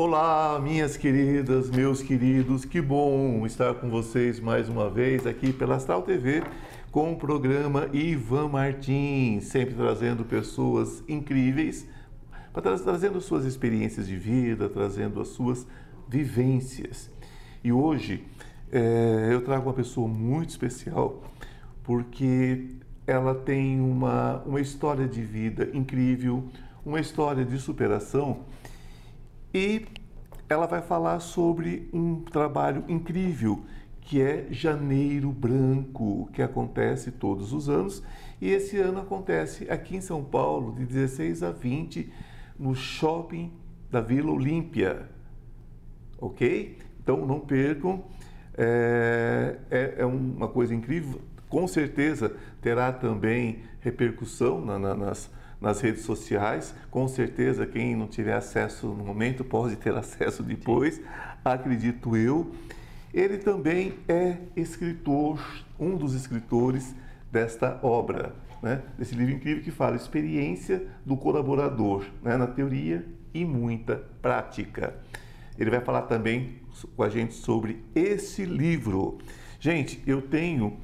Olá, minhas queridas, meus queridos, que bom estar com vocês mais uma vez aqui pela Astral TV com o programa Ivan Martins, sempre trazendo pessoas incríveis, trazendo suas experiências de vida, trazendo as suas vivências. E hoje é, eu trago uma pessoa muito especial porque ela tem uma, uma história de vida incrível, uma história de superação e ela vai falar sobre um trabalho incrível que é Janeiro Branco, que acontece todos os anos e esse ano acontece aqui em São Paulo de 16 a 20 no shopping da Vila Olímpia, ok? Então não percam, é, é, é uma coisa incrível. Com certeza terá também repercussão na, na, nas, nas redes sociais. Com certeza, quem não tiver acesso no momento pode ter acesso depois, Sim. acredito eu. Ele também é escritor, um dos escritores desta obra, né? desse livro incrível que fala experiência do colaborador, né? na teoria e muita prática. Ele vai falar também com a gente sobre esse livro. Gente, eu tenho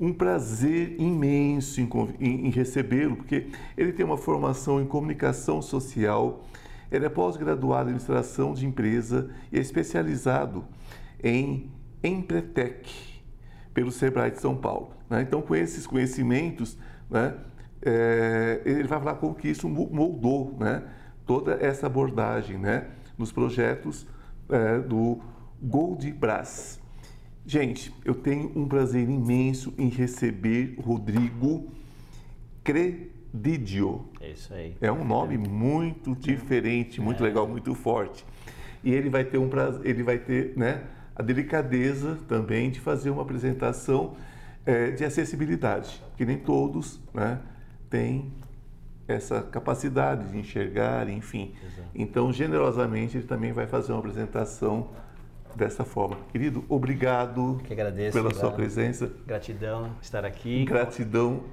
um prazer imenso em, em, em recebê-lo, porque ele tem uma formação em comunicação social, ele é pós-graduado em administração de empresa e é especializado em Empretec, pelo Sebrae de São Paulo. Né? Então, com esses conhecimentos, né, é, ele vai falar como que isso moldou né, toda essa abordagem né, nos projetos é, do Gold Brás. Gente, eu tenho um prazer imenso em receber Rodrigo Credidio. É isso aí. É um nome muito diferente, muito é. legal, muito forte. E ele vai ter um prazer, ele vai ter, né, a delicadeza também de fazer uma apresentação é, de acessibilidade, que nem todos, né, têm essa capacidade de enxergar, enfim. Exato. Então, generosamente, ele também vai fazer uma apresentação dessa forma. Querido, obrigado que agradeço, pela sua presença. Gratidão estar aqui. Gratidão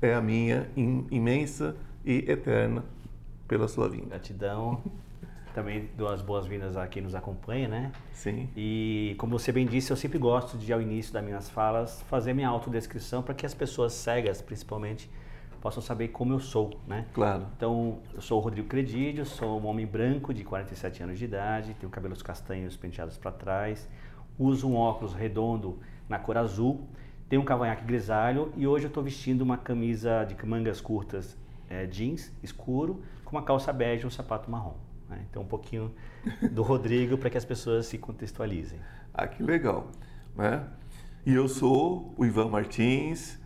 é a minha imensa e eterna pela sua vinda. Gratidão. Também dou as boas-vindas a quem nos acompanha, né? Sim. E como você bem disse, eu sempre gosto de, ao início das minhas falas, fazer minha autodescrição para que as pessoas cegas, principalmente, possam saber como eu sou, né? Claro. Então, eu sou o Rodrigo Credídio, sou um homem branco de 47 anos de idade, tenho cabelos castanhos penteados para trás, uso um óculos redondo na cor azul, tenho um cavanhaque grisalho e hoje eu estou vestindo uma camisa de mangas curtas é, jeans escuro com uma calça bege e um sapato marrom. Né? Então, um pouquinho do Rodrigo para que as pessoas se contextualizem. Ah, que legal. Né? E eu sou o Ivan Martins,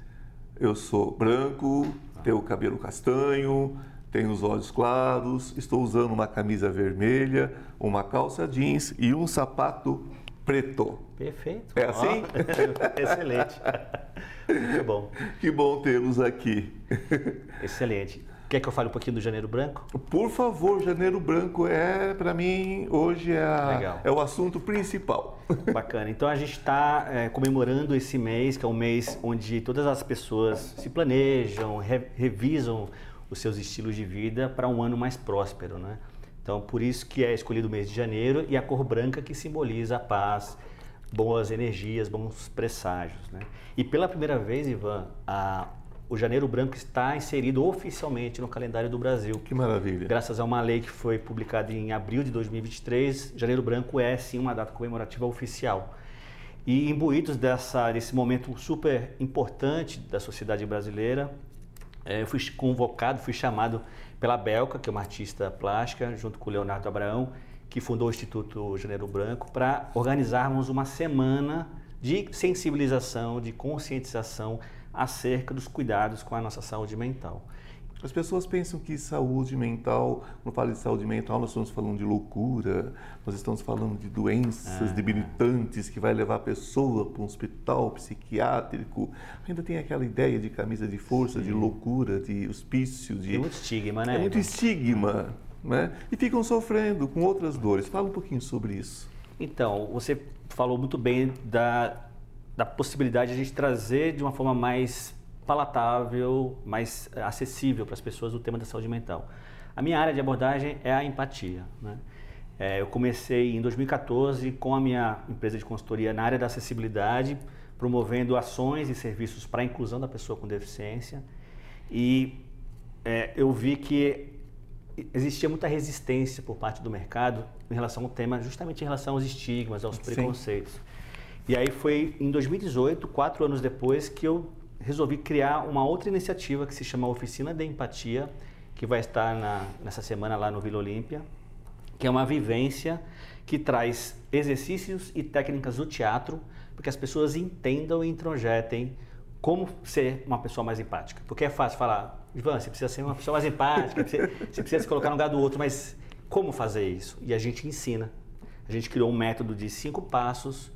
eu sou branco, tenho o cabelo castanho, tenho os olhos claros, estou usando uma camisa vermelha, uma calça jeans e um sapato preto. Perfeito. É assim? Oh, excelente. Muito bom. Que bom tê-los aqui. Excelente. Quer que eu fale um pouquinho do Janeiro Branco? Por favor, Janeiro Branco é, para mim, hoje é, a, é, o assunto principal. Bacana. Então a gente está é, comemorando esse mês, que é um mês onde todas as pessoas se planejam, re, revisam os seus estilos de vida para um ano mais próspero, né? Então por isso que é escolhido o mês de janeiro e a cor branca que simboliza a paz, boas energias, bons presságios, né? E pela primeira vez, Ivan, a o Janeiro Branco está inserido oficialmente no calendário do Brasil. Que maravilha. Graças a uma lei que foi publicada em abril de 2023, Janeiro Branco é sim uma data comemorativa oficial. E imbuídos dessa, desse momento super importante da sociedade brasileira, é, eu fui convocado, fui chamado pela Belka, que é uma artista plástica, junto com o Leonardo Abraão, que fundou o Instituto Janeiro Branco, para organizarmos uma semana de sensibilização, de conscientização acerca dos cuidados com a nossa saúde mental. As pessoas pensam que saúde mental, quando fala de saúde mental, nós estamos falando de loucura, nós estamos falando de doenças ah, debilitantes que vai levar a pessoa para um hospital psiquiátrico. Ainda tem aquela ideia de camisa de força, sim. de loucura, de hospício. De... É muito estigma, né? É muito estigma, né? E ficam sofrendo com outras dores. Fala um pouquinho sobre isso. Então, você falou muito bem da da possibilidade de a gente trazer de uma forma mais palatável, mais acessível para as pessoas o tema da saúde mental. A minha área de abordagem é a empatia. Né? É, eu comecei em 2014 com a minha empresa de consultoria na área da acessibilidade, promovendo ações e serviços para a inclusão da pessoa com deficiência. E é, eu vi que existia muita resistência por parte do mercado em relação ao tema, justamente em relação aos estigmas, aos preconceitos. Sim. E aí foi em 2018, quatro anos depois, que eu resolvi criar uma outra iniciativa que se chama Oficina de Empatia, que vai estar na, nessa semana lá no Vila Olímpia, que é uma vivência que traz exercícios e técnicas do teatro para que as pessoas entendam e introjetem como ser uma pessoa mais empática. Porque é fácil falar, Ivan, você precisa ser uma pessoa mais empática, você, precisa se colocar no lugar do outro, mas como fazer isso? E a gente ensina. A gente criou um método de cinco passos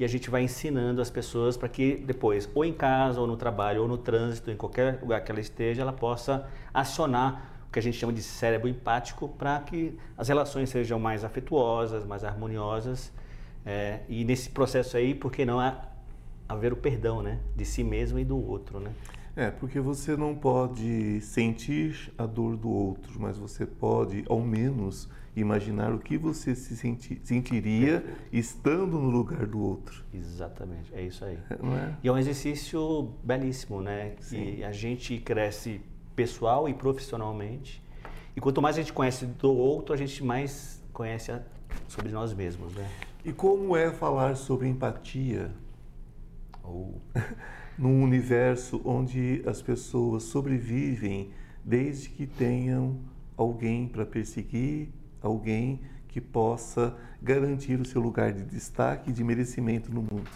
e a gente vai ensinando as pessoas para que depois, ou em casa, ou no trabalho, ou no trânsito, em qualquer lugar que ela esteja, ela possa acionar o que a gente chama de cérebro empático para que as relações sejam mais afetuosas, mais harmoniosas. É, e nesse processo aí, por que não haver o perdão, né? De si mesmo e do outro, né? É, porque você não pode sentir a dor do outro, mas você pode, ao menos, imaginar o que você se senti sentiria estando no lugar do outro. Exatamente, é isso aí. É? E é um exercício belíssimo, né? Sim. E a gente cresce pessoal e profissionalmente. E quanto mais a gente conhece do outro, a gente mais conhece a, sobre nós mesmos, né? E como é falar sobre empatia ou num universo onde as pessoas sobrevivem desde que tenham alguém para perseguir, alguém que possa garantir o seu lugar de destaque e de merecimento no mundo?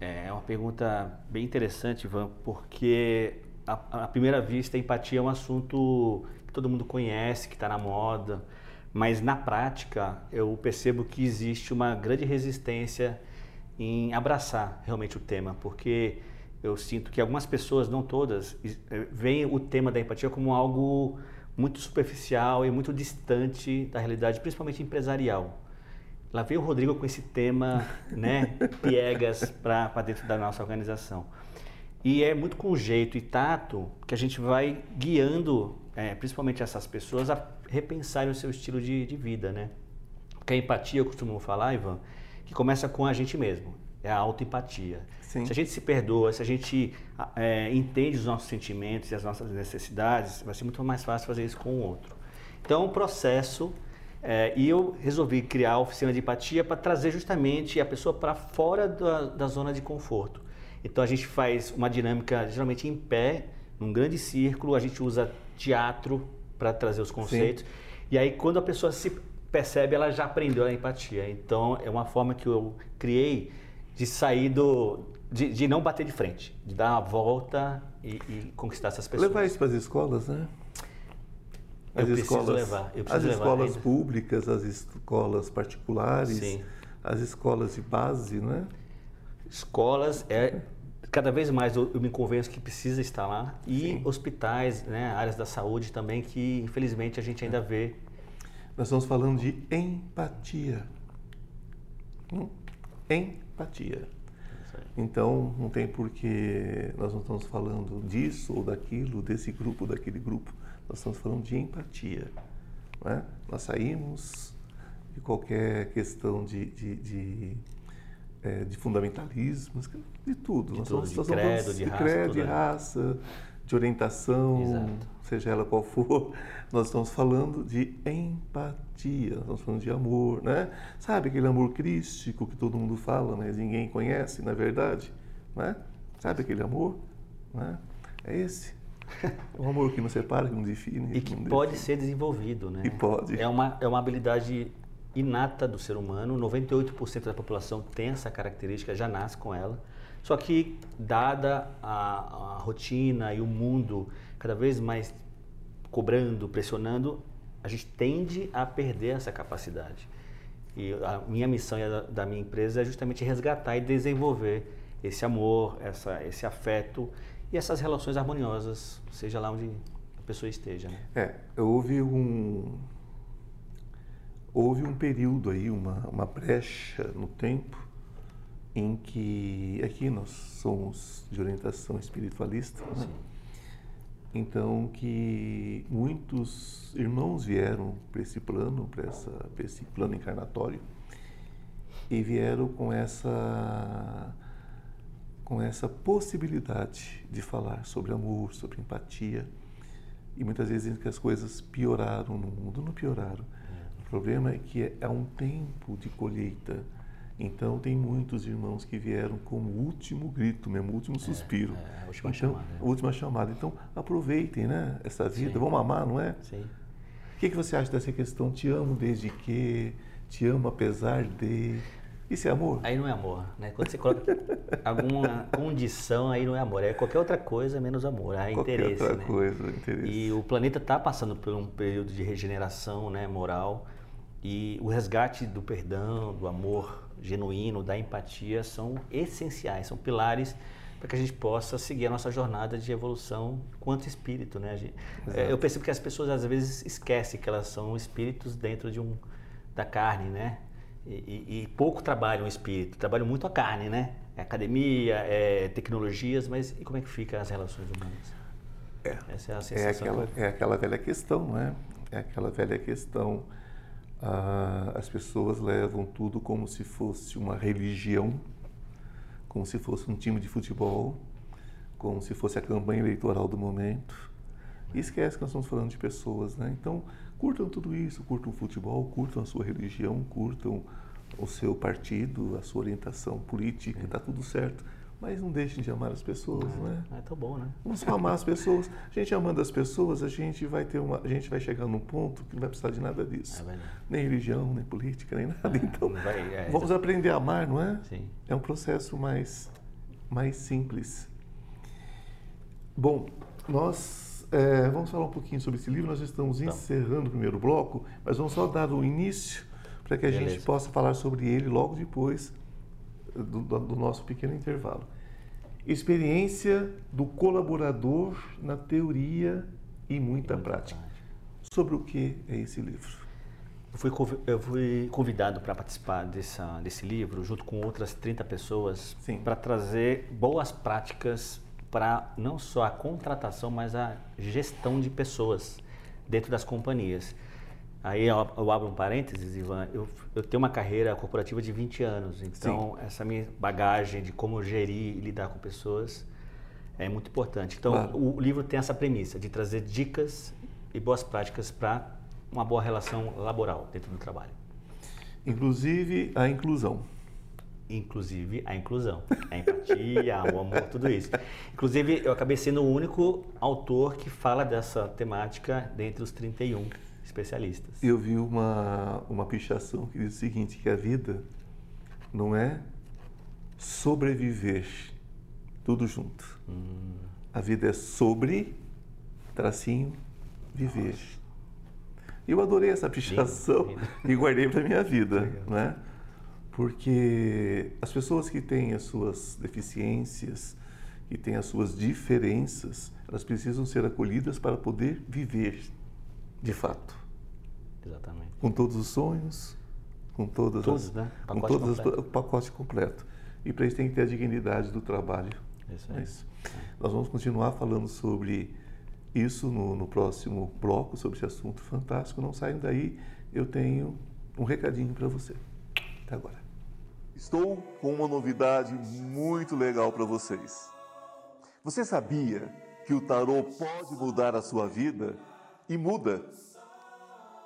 É uma pergunta bem interessante, Ivan, porque à primeira vista a empatia é um assunto que todo mundo conhece, que está na moda, mas na prática eu percebo que existe uma grande resistência em abraçar realmente o tema, porque eu sinto que algumas pessoas, não todas, eh, veem o tema da empatia como algo muito superficial e muito distante da realidade, principalmente empresarial. Lá veio o Rodrigo com esse tema, né, piegas para dentro da nossa organização. E é muito com jeito e tato que a gente vai guiando, é, principalmente essas pessoas, a repensarem o seu estilo de, de vida, né? Porque a empatia, eu costumo falar, Ivan, que começa com a gente mesmo. É a autoempatia. Se a gente se perdoa, se a gente é, entende os nossos sentimentos e as nossas necessidades, vai ser muito mais fácil fazer isso com o outro. Então, o processo. É, e eu resolvi criar a oficina de empatia para trazer justamente a pessoa para fora da, da zona de conforto. Então, a gente faz uma dinâmica geralmente em pé, num grande círculo, a gente usa teatro para trazer os conceitos. Sim. E aí, quando a pessoa se percebe, ela já aprendeu a empatia. Então, é uma forma que eu criei de sair do. de, de não bater de frente, de dar uma volta e, e conquistar essas pessoas. Levar isso para as escolas, né? As eu escolas, levar. Eu as escolas ainda. públicas, as escolas particulares, Sim. as escolas de base, né? Escolas é cada vez mais eu, eu, me convenço que precisa estar lá e Sim. hospitais, né, áreas da saúde também que infelizmente a gente ainda vê nós estamos falando de empatia. Hum? Empatia. Então, não tem porquê nós não estamos falando disso ou daquilo, desse grupo ou daquele grupo. Nós estamos falando de empatia. É? Nós saímos de qualquer questão de, de, de, é, de fundamentalismo, de tudo. De nós tudo, de credo, de, de, raça, credo, de raça, de orientação, Exato. seja ela qual for, nós estamos falando de empatia, nós estamos falando de amor, né? Sabe aquele amor crístico que todo mundo fala, mas ninguém conhece, na é verdade, né? Sabe aquele amor, né? É esse. O amor que não separa, que não define. E que pode define. ser desenvolvido, né? E pode. É uma, é uma habilidade inata do ser humano, 98% da população tem essa característica, já nasce com ela. Só que, dada a, a rotina e o mundo cada vez mais cobrando, pressionando, a gente tende a perder essa capacidade. E a minha missão e a da minha empresa é justamente resgatar e desenvolver esse amor, essa, esse afeto e essas relações harmoniosas, seja lá onde a pessoa esteja. Né? É, houve um houve um período aí, uma, uma brecha no tempo em que aqui nós somos de orientação espiritualista, né? Então, que muitos irmãos vieram para esse plano, para esse plano encarnatório, e vieram com essa com essa possibilidade de falar sobre amor, sobre empatia. E muitas vezes que as coisas pioraram no mundo, não pioraram. É. O problema é que é, é um tempo de colheita. Então tem muitos irmãos que vieram como último grito, mesmo último é, suspiro. É, é a última então, chamada. última chamada. Então aproveitem, né, essa vida. Sim. Vamos amar, não é? Sim. O que, que você acha dessa questão? Te amo desde que, te amo apesar de. Isso é amor? Aí não é amor, né? Quando você coloca alguma condição, aí não é amor. É qualquer outra coisa menos amor. É qualquer interesse, outra né? coisa, interesse. E o planeta está passando por um período de regeneração, né, moral. E o resgate do perdão, do amor genuíno, da empatia são essenciais, são pilares para que a gente possa seguir a nossa jornada de evolução quanto espírito, né? Gente, é, eu percebo que as pessoas às vezes esquecem que elas são espíritos dentro de um da carne, né? E, e, pouco trabalham o espírito, trabalham muito a carne, né? É academia, é tecnologias, mas e como é que fica as relações humanas? É, Essa é, a sensação é, aquela, é aquela velha questão, não é? É aquela velha questão. Ah, as pessoas levam tudo como se fosse uma religião, como se fosse um time de futebol, como se fosse a campanha eleitoral do momento. E esquece que nós estamos falando de pessoas, né? Então, curtam tudo isso, curtam o futebol, curtam a sua religião, curtam o seu partido, a sua orientação política, está tudo certo. Mas não deixem de amar as pessoas, é, né? É tão bom, né? Vamos amar as pessoas. A gente amando as pessoas, a gente vai ter uma, a gente vai chegar num ponto que não vai precisar de nada disso. É nem religião, nem política, nem nada. É, então, vai, é, vamos aprender a amar, não é? Sim. É um processo mais mais simples. Bom, nós é, vamos falar um pouquinho sobre esse livro. Nós estamos então. encerrando o primeiro bloco, mas vamos só dar o início para que a Beleza. gente possa falar sobre ele logo depois do, do nosso pequeno intervalo. Experiência do colaborador na teoria e muita, prática. Sobre o que é esse livro? Eu fui, eu fui convidado para participar dessa, desse livro, junto com outras 30 pessoas, para trazer boas práticas para não só a contratação, mas a gestão de pessoas dentro das companhias. Aí eu, eu abro um parênteses, Ivan, eu, eu, tenho uma carreira corporativa de 20 anos, então Sim. essa minha bagagem de como gerir e lidar com pessoas é muito importante. Então claro. o livro tem essa premissa de trazer dicas e boas práticas para uma boa relação laboral dentro do trabalho. Inclusive a inclusão inclusive a inclusão, a empatia, o amor, tudo isso. Inclusive, eu acabei sendo o único autor que fala dessa temática dentre os 31 especialistas. Eu vi uma, uma pichação que diz o seguinte, que a vida não é sobreviver tudo junto. Hum. A vida é sobre, tracinho, viver. Nossa. Eu adorei essa pichação lindo, lindo. e guardei para minha vida, Legal. né? porque as pessoas que têm as suas deficiências, que têm as suas diferenças, elas precisam ser acolhidas para poder viver de fato. Exatamente. Com todos os sonhos, com todas Todos, as, né? Pacote com todas completo. as, o pacote completo. E para isso tem que ter a dignidade do trabalho. Isso é isso. Nós vamos continuar falando sobre isso no, no próximo bloco, sobre esse assunto fantástico. Não saiam daí, eu tenho um recadinho para você. Até agora. Estou com uma novidade muito legal para vocês. Você sabia que o tarô pode mudar a sua vida? E muda.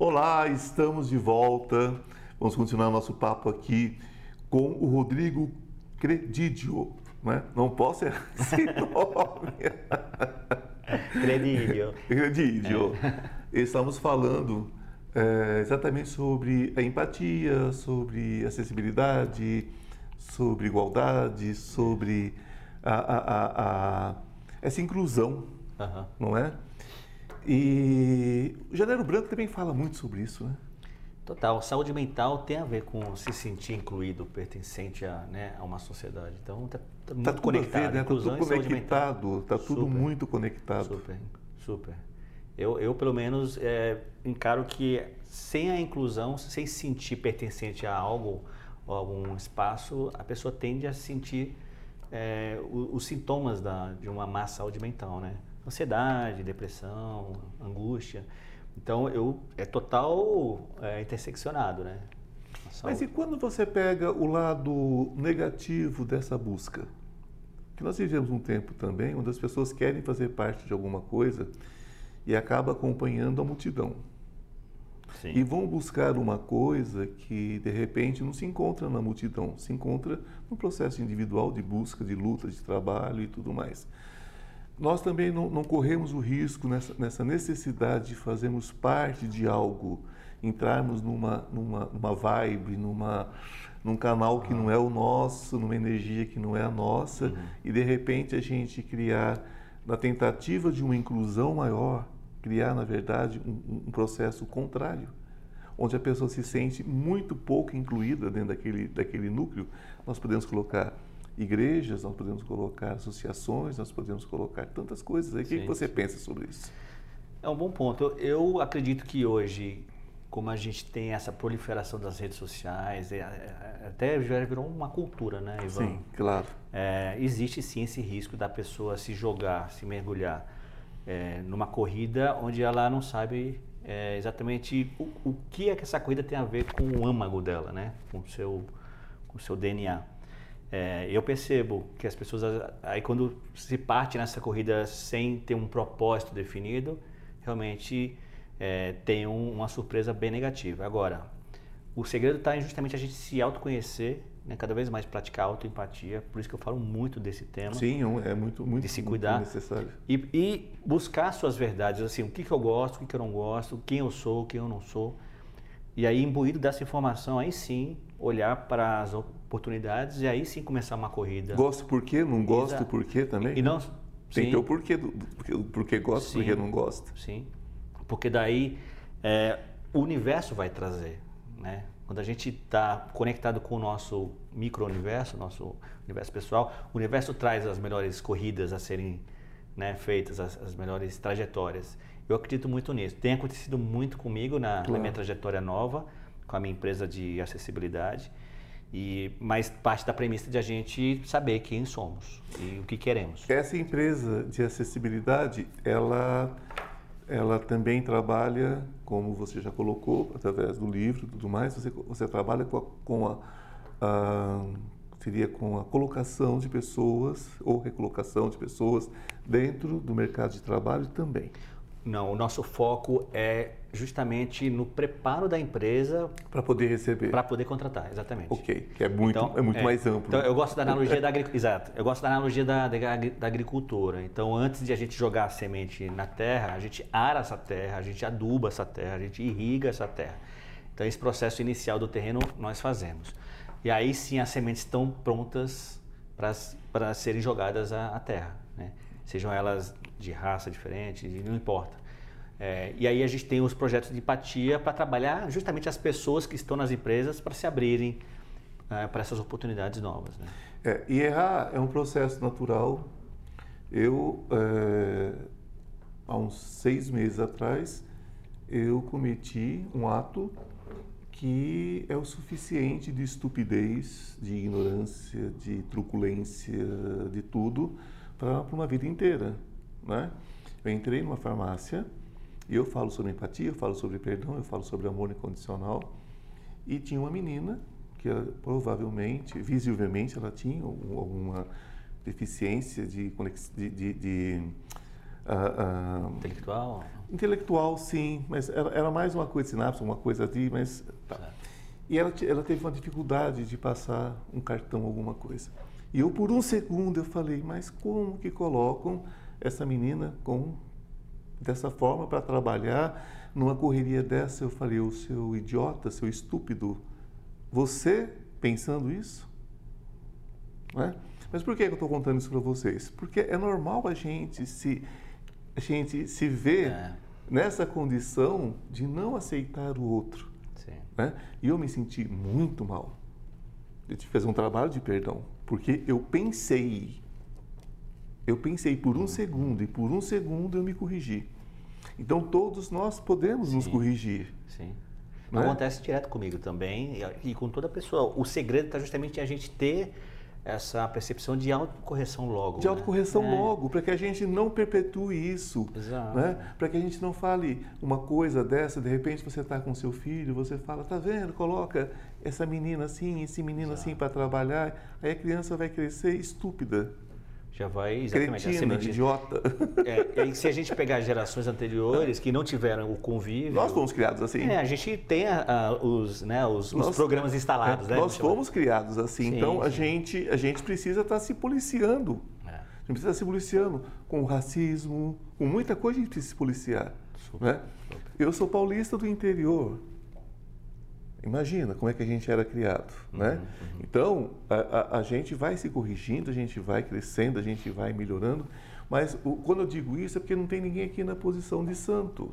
Olá, estamos de volta. Vamos continuar nosso papo aqui com o Rodrigo Credidio. Né? Não posso errar esse nome. Credidio. Credidio. É. Estamos falando é, exatamente sobre a empatia, sobre acessibilidade, sobre igualdade, sobre a, a, a, essa inclusão, uhum. não é? E o Janeiro Branco também fala muito sobre isso, né? Total. Saúde mental tem a ver com se sentir incluído, pertencente a, né, a uma sociedade. Então, está tá muito tá conectado. Ver, né? Inclusão tá tudo conectado, está tudo super, muito conectado. Super, super. Eu, eu pelo menos, é, encaro que sem a inclusão, sem se sentir pertencente a algo, ou algum espaço, a pessoa tende a sentir é, os, os, sintomas da, de uma má saúde mental, né? Ansiedade, depressão, angústia. Então, eu é total é, interseccionado, né? Mas e quando você pega o lado negativo dessa busca? Que nós vivemos um tempo também onde as pessoas querem fazer parte de alguma coisa e acaba acompanhando a multidão. Sim. E vão buscar uma coisa que de repente não se encontra na multidão, se encontra no processo individual de busca, de luta, de trabalho e tudo mais nós também não, não corremos o risco nessa, nessa, necessidade de fazermos parte de algo, entrarmos numa, numa, numa vibe, numa, num canal que não é o nosso, numa energia que não é a nossa, uhum. e de repente a gente criar, na tentativa de uma inclusão maior, criar, na verdade, um, um processo contrário, onde a pessoa se sente muito pouco incluída dentro daquele, daquele núcleo, nós podemos colocar igrejas, nós podemos colocar associações, nós podemos colocar tantas coisas. Aí. O que, que você sim. pensa sobre isso? É um bom ponto. Eu acredito que hoje, como a gente tem essa proliferação das redes sociais, é, é, até já virou uma cultura, né, Ivan? Sim, claro. É, existe sim esse risco da pessoa se jogar, se mergulhar é, numa corrida onde ela não sabe é, exatamente o, o, que é que essa corrida tem a ver com o âmago dela, né? Com o seu, com o seu DNA. É, eu percebo que as pessoas, aí quando se parte nessa corrida sem ter um propósito definido, realmente é, tem um, uma surpresa bem negativa. Agora, o segredo está em justamente a gente se autoconhecer, né, cada vez mais praticar autoempatia, por isso que eu falo muito desse tema. Sim, é muito, muito, de se cuidar, necessário. E, e, buscar suas verdades, assim, o que, que eu gosto, o que, que eu não gosto, quem eu sou, quem eu não sou. E aí, imbuído dessa informação, aí sim, olhar para as oportunidades e aí sim começar uma corrida. Gosto por quê? Não gosto Exato. por quê também? E não, Tem que ter o porquê, do, porque, porque gosto, sim, porque não gosta. Sim, porque daí é, o universo vai trazer, né? Quando a gente está conectado com o nosso micro-universo, nosso universo pessoal, o universo traz as melhores corridas a serem né, feitas, as, as, melhores trajetórias. Eu acredito muito nisso. Tem acontecido muito comigo na, claro. na minha trajetória nova, com a minha empresa de acessibilidade. E, mas parte da premissa de a gente saber quem somos e o que queremos. Essa empresa de acessibilidade, ela, ela também trabalha, como você já colocou, através do livro e tudo mais, você, você trabalha com a, com a, a seria com a colocação de pessoas ou recolocação de pessoas dentro do mercado de trabalho também. Não, o nosso foco é justamente no preparo da empresa para poder receber, para poder contratar, exatamente. Ok, que é muito, então, é muito é, mais amplo. Então eu gosto da analogia da exato. Eu gosto da analogia da, da, da, agricultura. Então antes de a gente jogar a semente na terra, a gente ara essa terra, a gente aduba essa terra, a gente irriga essa terra. Então esse processo inicial do terreno nós fazemos. E aí sim as sementes estão prontas para serem jogadas à, à terra, né? Sejam elas de raça diferente, não importa. É, e aí a gente tem os projetos de empatia para trabalhar justamente as pessoas que estão nas empresas para se abrirem é, para essas oportunidades novas. Né? É, e errar é um processo natural. Eu, é, há uns seis meses atrás, eu cometi um ato que é o suficiente de estupidez, de ignorância, de truculência, de tudo, para uma vida inteira. Né? Eu entrei numa farmácia e eu falo sobre empatia, eu falo sobre perdão, eu falo sobre amor incondicional. E tinha uma menina que provavelmente, visivelmente, ela tinha alguma deficiência de, de, de, de uh, uh, intelectual. Intelectual, sim, mas era, era, mais uma coisa de sinapse, uma coisa ali, mas tá. E ela, ela teve uma dificuldade de passar um cartão, alguma coisa. E eu, por um segundo, eu falei, mas como que colocam essa menina com dessa forma para trabalhar numa correria dessa? Eu falei, o seu idiota, seu estúpido, você pensando isso? Não é? Mas por que eu estou contando isso para vocês? Porque é normal a gente se, a gente se ver é. nessa condição de não aceitar o outro. Né? E eu me senti muito mal. Eu tive que fazer um trabalho de perdão, porque eu pensei, eu pensei por um segundo e por um segundo eu me corrigi. Então todos nós podemos Sim. nos corrigir. Sim. Né? Acontece direto comigo também e, e com toda pessoa. O segredo está justamente em a gente ter essa percepção de autocorreção logo. De né? autocorreção é. logo, para que a gente não perpetue isso. Exato. Né? Para que a gente não fale uma coisa dessa, de repente você está com seu filho, você fala, tá vendo, coloca essa menina assim, esse menino assim Exato. assim para trabalhar, aí a criança vai crescer estúpida já vai exatamente Cretina, a semente. idiota. É, e se a gente pegar gerações anteriores que não tiveram o convívio. Nós fomos criados assim. É, a gente tem a, a, os, né, os, nós, os, programas instalados, é, né? Nós fomos criados assim, sim, então sim. a gente a gente precisa estar tá se policiando. É. A gente precisa estar se policiando com o racismo, com muita coisa a gente precisa se policiar. Super, né? Super. Eu sou paulista do interior. Imagina como é que a gente era criado, uhum, né? Uhum. Então, a, a, a, gente vai se corrigindo, a gente vai crescendo, a gente vai melhorando, mas o, quando eu digo isso é porque não tem ninguém aqui na posição de santo.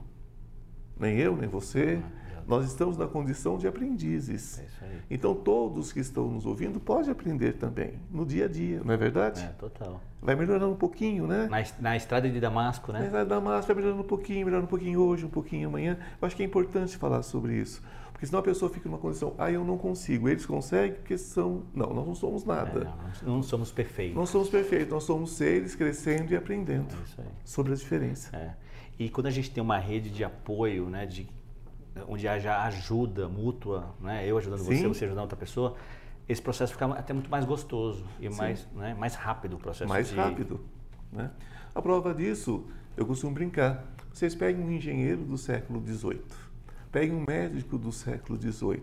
Nem eu, nem você. Uhum. Nós estamos na condição de aprendizes. É então, todos que estão nos ouvindo podem aprender também, no dia a dia, não é verdade? É, total. Vai melhorando um pouquinho, né? Na, na estrada de Damasco, né? Na estrada de Damasco, vai melhorando um pouquinho, melhorando um pouquinho hoje, um pouquinho amanhã. Eu acho que é importante falar sobre isso. Porque senão a pessoa fica numa condição, ah, eu não consigo. Eles conseguem porque são. Não, nós não somos nada. É, não, não, somos perfeitos. Não somos perfeitos, nós somos seres crescendo e aprendendo é sobre as diferenças. É. E quando a gente tem uma rede de apoio, né, de, onde haja ajuda mútua, né, eu ajudando Sim. você, você ajudando outra pessoa, esse processo fica até muito mais gostoso e mais, né, mais rápido o processo. Mais de... rápido. Né? A prova disso, eu costumo brincar. Vocês pegam um engenheiro do século XVIII Pegue um médico do século XVIII.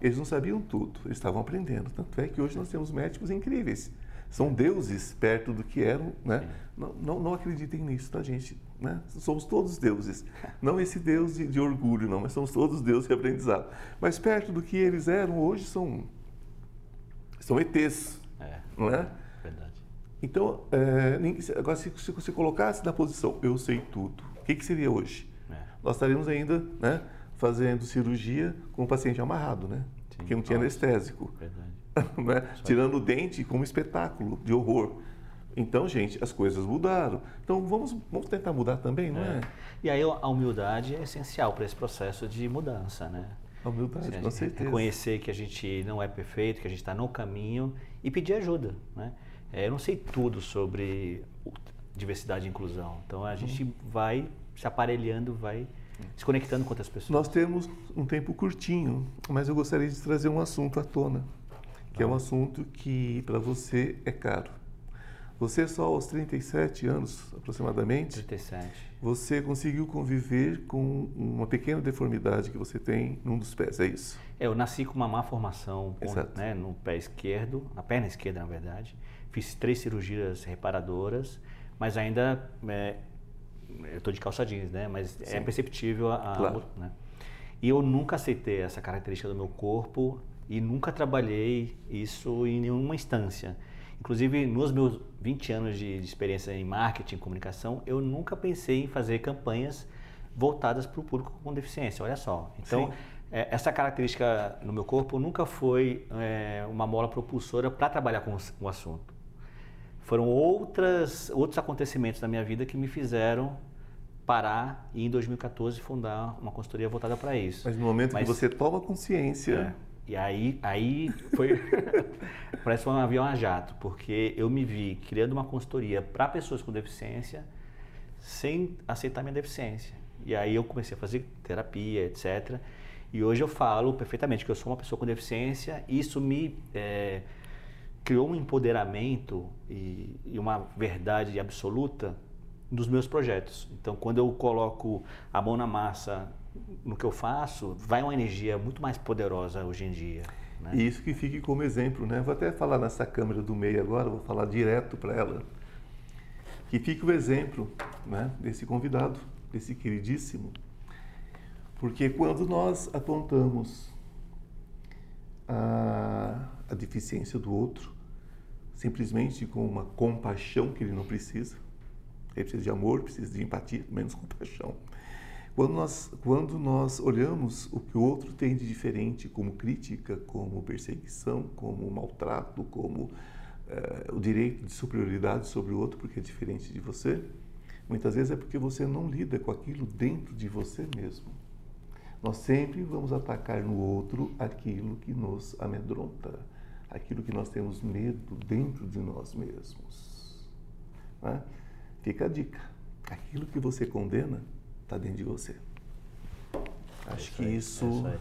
Eles não sabiam tudo, eles estavam aprendendo. Tanto é que hoje nós temos médicos incríveis. São deuses perto do que eram, né? Não, não, não, acreditem nisso, tá, gente? Né? Somos todos deuses. Não esse deus de, de, orgulho, não, mas somos todos deuses de aprendizado. Mas perto do que eles eram, hoje são, são ETs, é, não é? Verdade. Então, é, agora se, se você colocasse na posição, eu sei tudo, o que, que seria hoje? É. Nós estaríamos ainda, né? Fazendo cirurgia com o paciente amarrado, né? Sim. Porque não tinha Nossa. anestésico. né? Tirando o dente como espetáculo de horror. Então, gente, as coisas mudaram. Então, vamos, vamos tentar mudar também, não é? é? E aí a humildade é essencial para esse processo de mudança, né? A humildade, a com certeza. Reconhecer que a gente não é perfeito, que a gente está no caminho e pedir ajuda, né? É, eu não sei tudo sobre diversidade e inclusão. Então, a gente uhum. vai se aparelhando, vai se conectando com outras pessoas. Nós temos um tempo curtinho, mas eu gostaria de trazer um assunto à tona, que ah. é um assunto que para você é caro. Você só aos 37 anos, aproximadamente, 37. você conseguiu conviver com uma pequena deformidade que você tem num dos pés, é isso? É, eu nasci com uma má formação com, né, no pé esquerdo, na perna esquerda, na verdade. Fiz três cirurgias reparadoras, mas ainda é, eu estou de calça jeans, né? Mas é Sim. é perceptível a, claro. né? E eu nunca aceitei essa característica do meu corpo e nunca trabalhei isso em nenhuma instância. Inclusive, nos meus 20 anos de, de experiência em marketing e comunicação, eu nunca pensei em fazer campanhas voltadas para o público com deficiência. Olha só. Então, é, essa característica no meu corpo nunca foi é, uma mola propulsora para trabalhar com o assunto foram outras, outros acontecimentos na minha vida que me fizeram parar e em 2014 fundar uma consultoria voltada para isso. Mas no momento Mas, que você toma consciência... É, e aí, aí foi... parece um avião a jato, porque eu me vi criando uma consultoria para pessoas com deficiência sem aceitar minha deficiência. E aí eu comecei a fazer terapia, etc. E hoje eu falo perfeitamente que eu sou uma pessoa com deficiência. Isso me... É, criou um empoderamento e, e, uma verdade absoluta dos meus projetos. Então, quando eu coloco a mão na massa no que eu faço, vai uma energia muito mais poderosa hoje em dia. Né? E isso que fique como exemplo, né? Vou até falar nessa câmera do meio agora, vou falar direto para ela. Que fique o exemplo né, desse convidado, desse queridíssimo. Porque quando nós apontamos a, a deficiência do outro, simplesmente com uma compaixão que ele não precisa, ele precisa de amor, precisa de empatia, menos compaixão. Quando nós, quando nós olhamos o que o outro tem de diferente, como crítica, como perseguição, como maltrato, como eh, o direito de superioridade sobre o outro porque é diferente de você, muitas vezes é porque você não lida com aquilo dentro de você mesmo. Nós sempre vamos atacar no outro aquilo que nos amedronta, aquilo que nós temos medo dentro de nós mesmos. Né? Fica a dica: aquilo que você condena está dentro de você. Acho que isso, é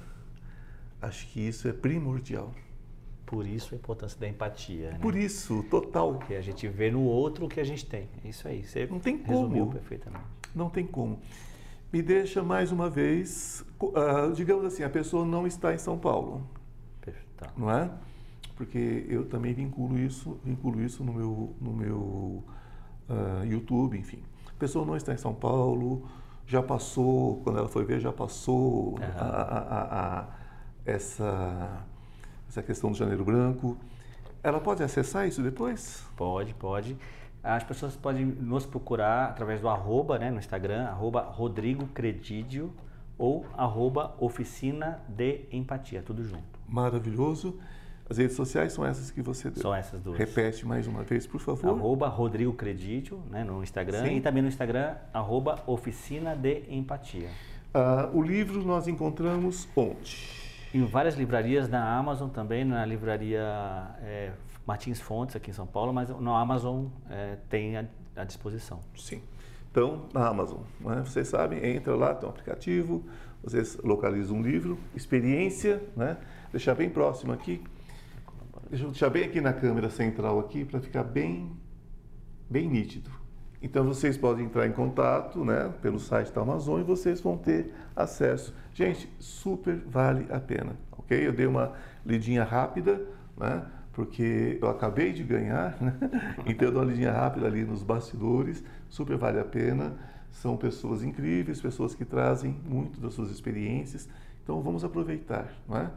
acho que isso é primordial. Por isso a importância da empatia. Né? Por isso, total. Porque a gente vê no outro o que a gente tem. É isso aí. Você não tem como. perfeitamente. Não tem como. Me deixa mais uma vez, uh, digamos assim, a pessoa não está em São Paulo, Perfeito. não é? Porque eu também vinculo isso, vinculo isso no meu, no meu uh, YouTube, enfim. A pessoa não está em São Paulo, já passou, quando ela foi ver, já passou Uhum. a, a- a- essa, essa questão do janeiro branco. Ela pode acessar isso depois? Pode, pode. As pessoas podem nos procurar através do arroba, né, no Instagram, arroba Rodrigo Credidio ou arroba Oficina de Empatia, tudo junto. Maravilhoso. As redes sociais são essas que você deu. São essas duas. Repete mais uma vez, por favor. Arroba Rodrigo Credidio, né, no Instagram, Sim. e também no Instagram, arroba Oficina de Empatia. Ah, o livro nós encontramos onde? Em várias livrarias, na Amazon também, na livraria é, Martins Fontes, aqui em São Paulo, mas no Amazon é, tem à, à disposição. Sim. Então, na Amazon. Né? Vocês sabem, entra lá, tem um aplicativo, vocês localizam um livro, experiência, né? deixar bem próximo aqui. Deixa eu deixar bem aqui na câmera central aqui para ficar bem, bem nítido. Então vocês podem entrar em contato, né, pelo site da Amazon e vocês vão ter acesso. Gente, super vale a pena, ok? Eu dei uma lidinha rápida, né, porque eu acabei de ganhar, né? então eu dou uma lidinha rápida ali nos bastidores, super vale a pena. São pessoas incríveis, pessoas que trazem muito das suas experiências. Então vamos aproveitar, não é?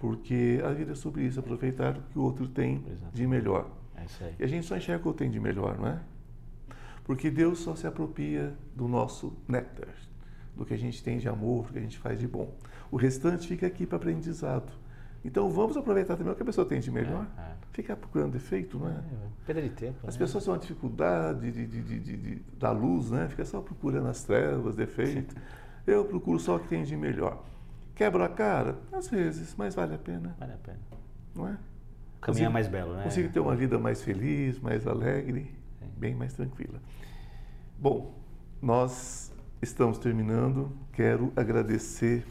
Porque a vida é sobre isso, aproveitar o que o outro tem Exatamente. de melhor. É. E a gente só enxerga o que tenho de melhor, não é? Porque Deus só se apropria do nosso néctar, do que a gente tem de amor, do que a gente faz de bom. O restante fica aqui para aprendizado. Então vamos aproveitar também o que a pessoa tem de melhor. É, é. Ficar procurando defeito, não é? Perda de tempo. As né? pessoas têm uma dificuldade de, de- de- de- de- da luz, né? Fica só procurando as trevas, defeito. Eu procuro só o que tem de melhor. Quebra a cara? Às vezes, mas vale a pena, Vale a pena. não é? O caminho é mais belo, né? Consigo ter uma vida mais feliz, mais alegre, Sim. bem mais tranquila. Bom, nós estamos terminando. Quero agradecer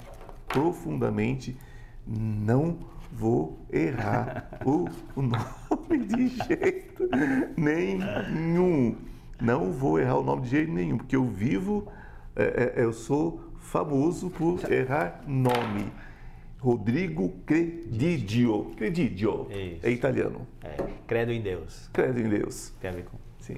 profundamente. Não vou errar o, o nome de jeito nenhum. Não vou errar o nome de jeito nenhum, porque eu vivo, é, é, eu sou famoso por errar nome. Rodrigo Credidio. Credidio. Isso. É italiano. É, credo em Deus. Credo em Deus. Tem a ver com. Sim.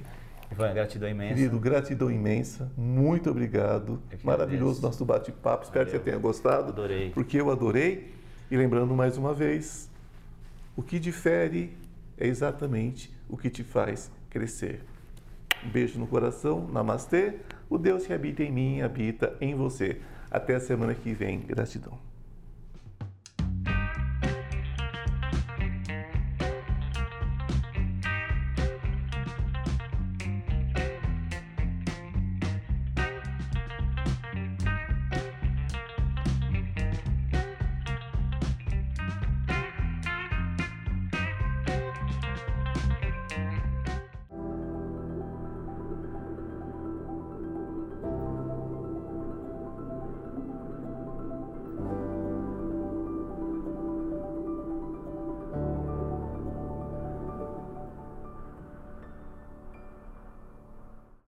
Ivan, gratidão imensa. Querido, gratidão imensa. Muito obrigado. Maravilhoso agradeço. nosso bate-papo. Espero que você Valeu. tenha gostado. Adorei. Porque eu adorei. E lembrando mais uma vez, o que difere é exatamente o que te faz crescer. Um beijo no coração. Namastê. O Deus que habita em mim habita em você. Até a semana que vem. Gratidão.